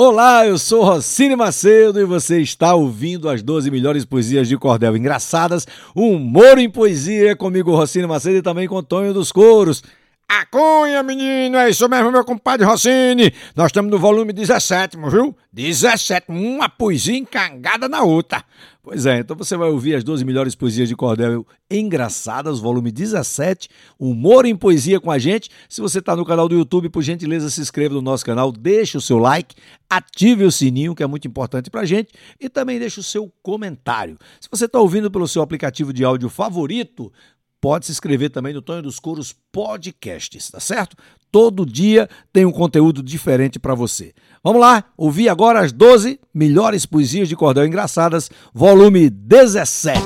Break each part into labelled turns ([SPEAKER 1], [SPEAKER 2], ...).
[SPEAKER 1] Olá, eu sou Rocine Macedo e você está ouvindo as 12 melhores poesias de cordel engraçadas, humor em poesia comigo, Rocine Macedo, e também com Tonho dos Coros. A cunha, menino, é isso mesmo, meu compadre Rossini. Nós estamos no volume 17, viu? 17, uma poesia encangada na outra. Pois é, então você vai ouvir as 12 melhores poesias de cordel engraçadas, volume 17, humor em poesia com a gente. Se você está no canal do YouTube, por gentileza, se inscreva no nosso canal, deixe o seu like, ative o sininho, que é muito importante pra gente, e também deixe o seu comentário. Se você está ouvindo pelo seu aplicativo de áudio favorito, pode se inscrever também no Tonho dos Coros Podcasts, tá certo? Todo dia tem um conteúdo diferente para você. Vamos lá, ouvir agora as 12 melhores poesias de cordel engraçadas, volume 17.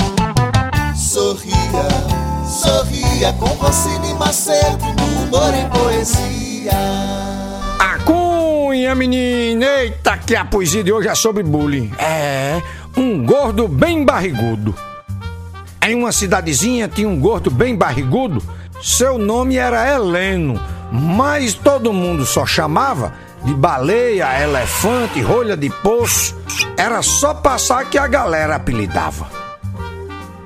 [SPEAKER 2] Sorria, sorria com Rossini Macedo no humor em poesia.
[SPEAKER 3] A cunha, menina! Eita, que a poesia de hoje é sobre bullying. É, um gordo bem barrigudo. Em uma cidadezinha tinha um gordo bem barrigudo. Seu nome era Heleno, mas todo mundo só chamava de baleia, elefante, rolha de poço. Era só passar que a galera apelidava.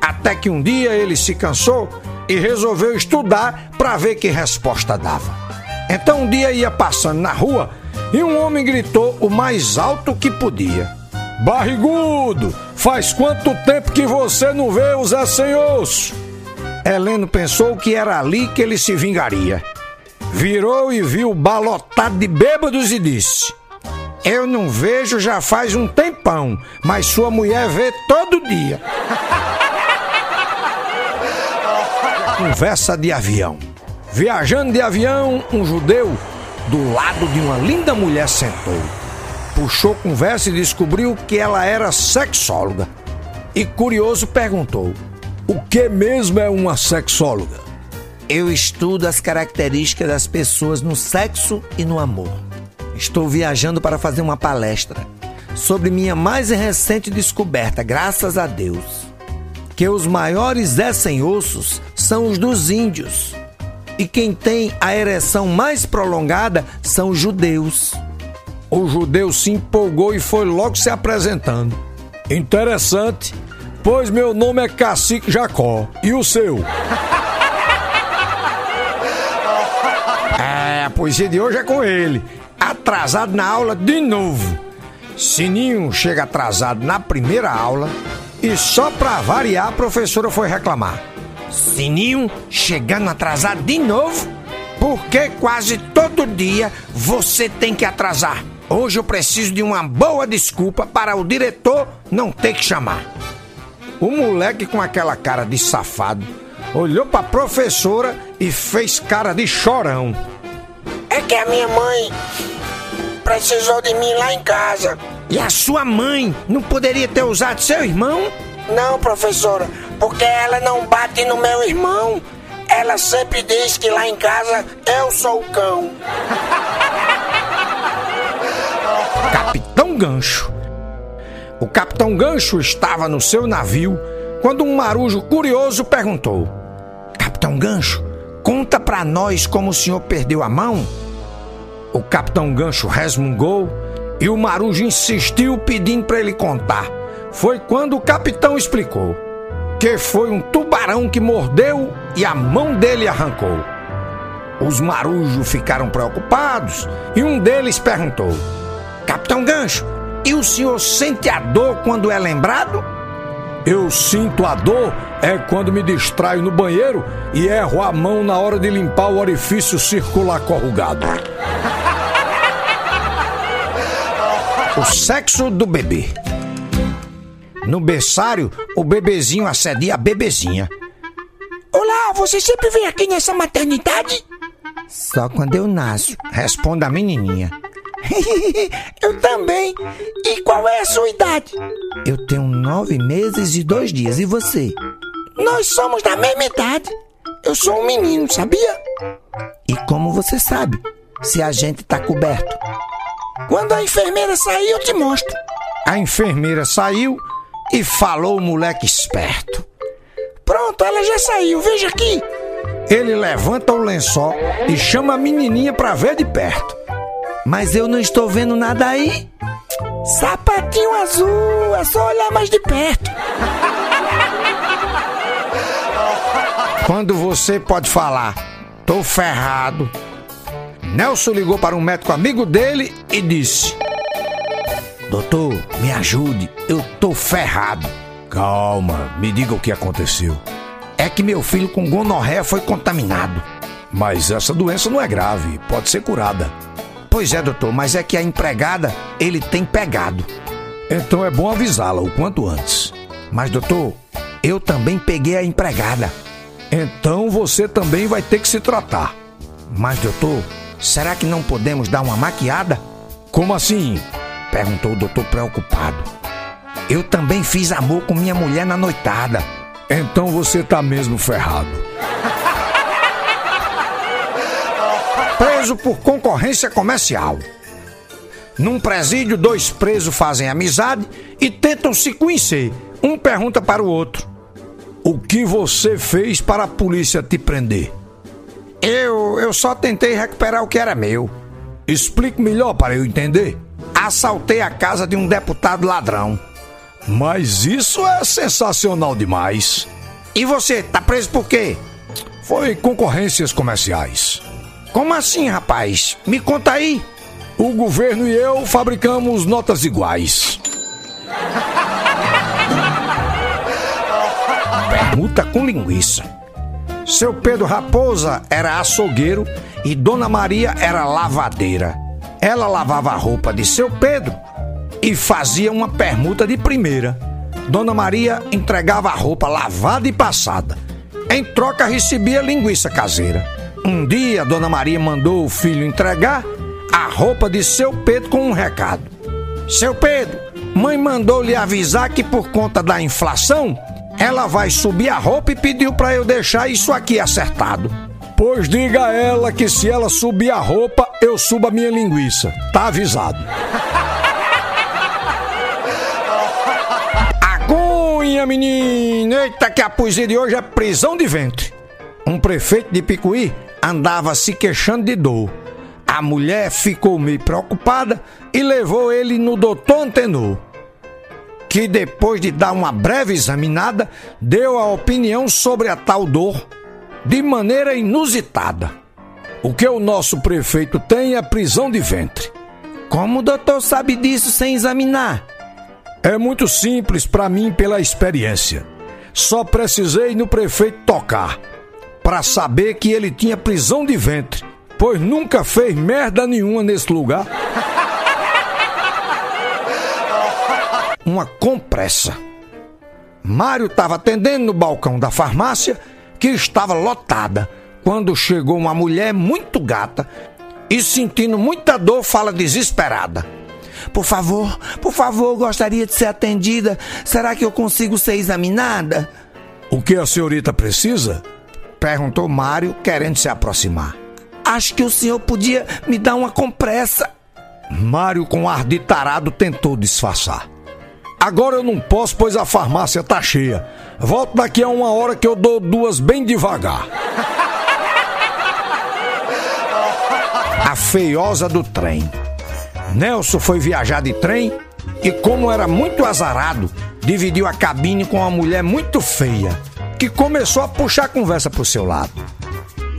[SPEAKER 3] Até que um dia ele se cansou e resolveu estudar para ver que resposta dava. Então um dia ia passando na rua e um homem gritou o mais alto que podia: Barrigudo, faz quanto tempo que você não vê o Zé Sem Osso? Heleno pensou que era ali que ele se vingaria. Virou e viu balotado de bêbados e disse: Eu não vejo já faz um tempão, mas sua mulher vê todo dia. Conversa de avião. Viajando de avião, um judeu do lado de uma linda mulher sentou. Puxou conversa e descobriu que ela era sexóloga. E curioso perguntou: O que mesmo é uma sexóloga? Eu estudo as características das pessoas no sexo e no amor. Estou viajando para fazer uma palestra sobre minha mais recente descoberta, graças a Deus. Que os maiores Zé sem ossos são os dos índios. E quem tem a ereção mais prolongada são os judeus. O judeu se empolgou e foi logo se apresentando. Interessante, pois meu nome é Cacique Jacó. E o seu? Poesia de hoje é com ele. Atrasado na aula de novo. Sininho chega atrasado na primeira aula e só pra variar a professora foi reclamar. Sininho chegando atrasado de novo? Porque quase todo dia você tem que atrasar. Hoje eu preciso de uma boa desculpa para o diretor não ter que chamar. O moleque com aquela cara de safado olhou para a professora e fez cara de chorão.
[SPEAKER 4] É que a minha mãe precisou de mim lá em casa.
[SPEAKER 3] E a sua mãe não poderia ter usado seu irmão?
[SPEAKER 4] Não, professora, porque ela não bate no meu irmão. Ela sempre diz que lá em casa eu sou o cão.
[SPEAKER 3] Capitão Gancho. O Capitão Gancho estava no seu navio quando um marujo curioso perguntou: Capitão Gancho, conta pra nós como o senhor perdeu a mão? O Capitão Gancho resmungou e o marujo insistiu pedindo para ele contar. Foi quando o capitão explicou que foi um tubarão que mordeu e a mão dele arrancou. Os marujos ficaram preocupados e um deles perguntou: Capitão Gancho, e o senhor sente a dor quando é lembrado? Eu sinto a dor é quando me distraio no banheiro e erro a mão na hora de limpar o orifício circular corrugado. O sexo do bebê. No berçário, o bebezinho assedia a bebezinha.
[SPEAKER 4] Olá, você sempre vem aqui nessa maternidade?
[SPEAKER 3] Só quando eu nasço, responde a menininha.
[SPEAKER 4] eu também. E qual é a sua idade?
[SPEAKER 3] Eu tenho nove meses e dois dias. E você?
[SPEAKER 4] Nós somos da mesma idade. Eu sou um menino, sabia?
[SPEAKER 3] E como você sabe se a gente tá coberto?
[SPEAKER 4] Quando a enfermeira sair, eu te mostro.
[SPEAKER 3] A enfermeira saiu e falou o moleque esperto.
[SPEAKER 4] Pronto, ela já saiu, veja aqui.
[SPEAKER 3] Ele levanta o lençol e chama a menininha pra ver de perto. Mas eu não estou vendo nada aí.
[SPEAKER 4] Sapatinho azul, é só olhar mais de perto.
[SPEAKER 3] Quando você pode falar, tô ferrado. Nelson ligou para um médico amigo dele e disse: Doutor, me ajude, eu tô ferrado. Calma, me diga o que aconteceu. É que meu filho com gonorreia foi contaminado. Mas essa doença não é grave, pode ser curada. Pois é, doutor, mas é que a empregada ele tem pegado. Então é bom avisá-la o quanto antes. Mas, doutor, eu também peguei a empregada. Então você também vai ter que se tratar. Mas, doutor, será que não podemos dar uma maquiada? Como assim? Perguntou o doutor preocupado. Eu também fiz amor com minha mulher na noitada. Então você tá mesmo ferrado. Preso por concorrência comercial. Num presídio, dois presos fazem amizade e tentam se conhecer. Um pergunta para o outro: O que você fez para a polícia te prender? Eu, eu só tentei recuperar o que era meu. Explique melhor para eu entender. Assaltei a casa de um deputado ladrão. Mas isso é sensacional demais. E você, tá preso por quê? Foi concorrências comerciais. Como assim, rapaz? Me conta aí. O governo e eu fabricamos notas iguais. Permuta com linguiça. Seu Pedro Raposa era açougueiro e Dona Maria era lavadeira. Ela lavava a roupa de seu Pedro e fazia uma permuta de primeira. Dona Maria entregava a roupa lavada e passada. Em troca, recebia linguiça caseira. Um dia, Dona Maria mandou o filho entregar a roupa de seu Pedro com um recado: Seu Pedro, mãe mandou lhe avisar que por conta da inflação, ela vai subir a roupa e pediu para eu deixar isso aqui acertado. Pois diga a ela que se ela subir a roupa, eu subo a minha linguiça. Tá avisado. Agunha, menina! Eita, que a poesia de hoje é prisão de ventre. Um prefeito de Picuí andava se queixando de dor. A mulher ficou meio preocupada e levou ele no doutor Antenor, que depois de dar uma breve examinada, deu a opinião sobre a tal dor de maneira inusitada. O que o nosso prefeito tem é prisão de ventre.
[SPEAKER 4] Como o doutor sabe disso sem examinar?
[SPEAKER 3] É muito simples para mim pela experiência. Só precisei no prefeito tocar para saber que ele tinha prisão de ventre, pois nunca fez merda nenhuma nesse lugar. Uma compressa. Mário estava atendendo no balcão da farmácia que estava lotada quando chegou uma mulher muito gata e sentindo muita dor fala desesperada.
[SPEAKER 4] Por favor, por favor, gostaria de ser atendida. Será que eu consigo ser examinada?
[SPEAKER 3] O que a senhorita precisa? Perguntou Mário, querendo se aproximar.
[SPEAKER 4] Acho que o senhor podia me dar uma compressa.
[SPEAKER 3] Mário, com ar de tarado, tentou disfarçar. Agora eu não posso, pois a farmácia tá cheia. Volto daqui a uma hora que eu dou duas bem devagar. A feiosa do trem. Nelson foi viajar de trem e, como era muito azarado, dividiu a cabine com uma mulher muito feia, que começou a puxar a conversa pro seu lado.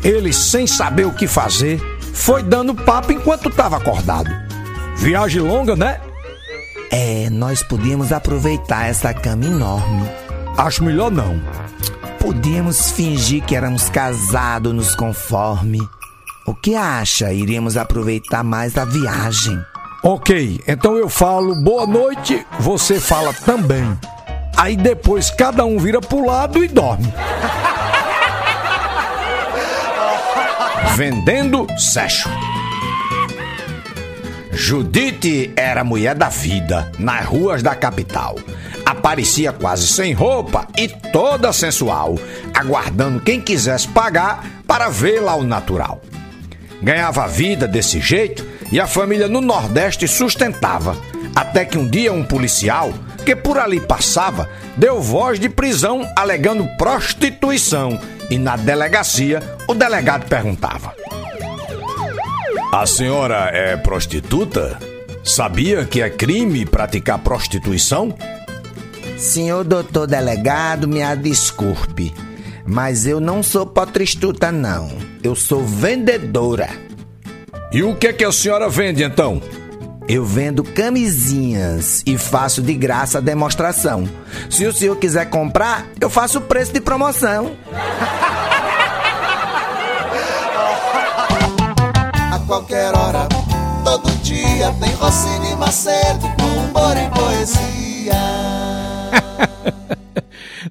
[SPEAKER 3] Ele, sem saber o que fazer, foi dando papo enquanto estava acordado. Viagem longa, né?
[SPEAKER 4] É, nós podíamos aproveitar essa cama enorme.
[SPEAKER 3] Acho melhor não.
[SPEAKER 4] Podíamos fingir que éramos casados nos conforme. O que acha? Iríamos aproveitar mais a viagem.
[SPEAKER 3] Ok, então eu falo boa noite, você fala também. Aí depois cada um vira pro lado e dorme. Vendendo sexo. Judite era mulher da vida nas ruas da capital. Aparecia quase sem roupa e toda sensual, aguardando quem quisesse pagar para vê-la ao natural. Ganhava vida desse jeito e a família no Nordeste sustentava. Até que um dia um policial, que por ali passava, deu voz de prisão alegando prostituição. E na delegacia, o delegado perguntava: A senhora é prostituta?
[SPEAKER 5] Sabia que é crime praticar prostituição?
[SPEAKER 4] Senhor doutor delegado, me desculpe, mas eu não sou potristuta, não. Eu sou vendedora.
[SPEAKER 5] E o que é que a senhora vende então?
[SPEAKER 4] Eu vendo camisinhas e faço de graça a demonstração. Se o senhor quiser comprar, eu faço o preço de promoção.
[SPEAKER 2] A qualquer hora, todo dia, tem Rossini Macedo com humor e poesia.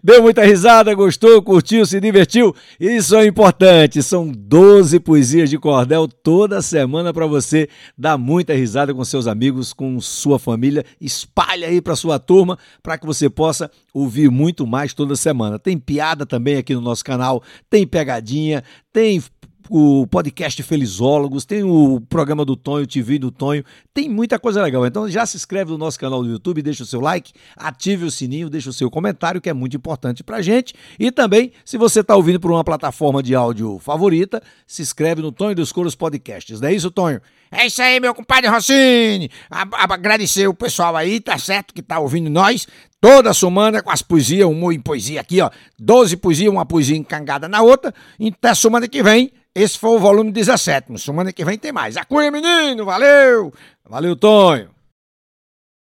[SPEAKER 3] Deu muita risada, gostou, curtiu, se divertiu? Isso é importante. São 12 poesias de cordel toda semana para você dar muita risada com seus amigos, com sua família. Espalha aí para sua turma para que você possa ouvir muito mais toda semana. Tem piada também aqui no nosso canal, tem pegadinha, tem o podcast Felizólogos, tem o programa do Tonho, TV do Tonho, tem muita coisa legal. Então já se inscreve no nosso canal do YouTube, deixa o seu like, ative o sininho, deixa o seu comentário, que é muito importante pra gente. E também, se você está ouvindo por uma plataforma de áudio favorita, se inscreve no Tonho dos Coros Podcasts. Não é isso, Tonho?
[SPEAKER 5] É isso aí, meu compadre Rossini. Agradecer o pessoal aí, tá certo, que tá ouvindo nós toda semana com as poesias, humor em poesia aqui, ó. Doze poesias, uma poesia encangada na outra. E até semana que vem esse foi o volume 17. Semana que vem tem mais. Acunha, menino! Valeu!
[SPEAKER 3] Valeu, Tonho!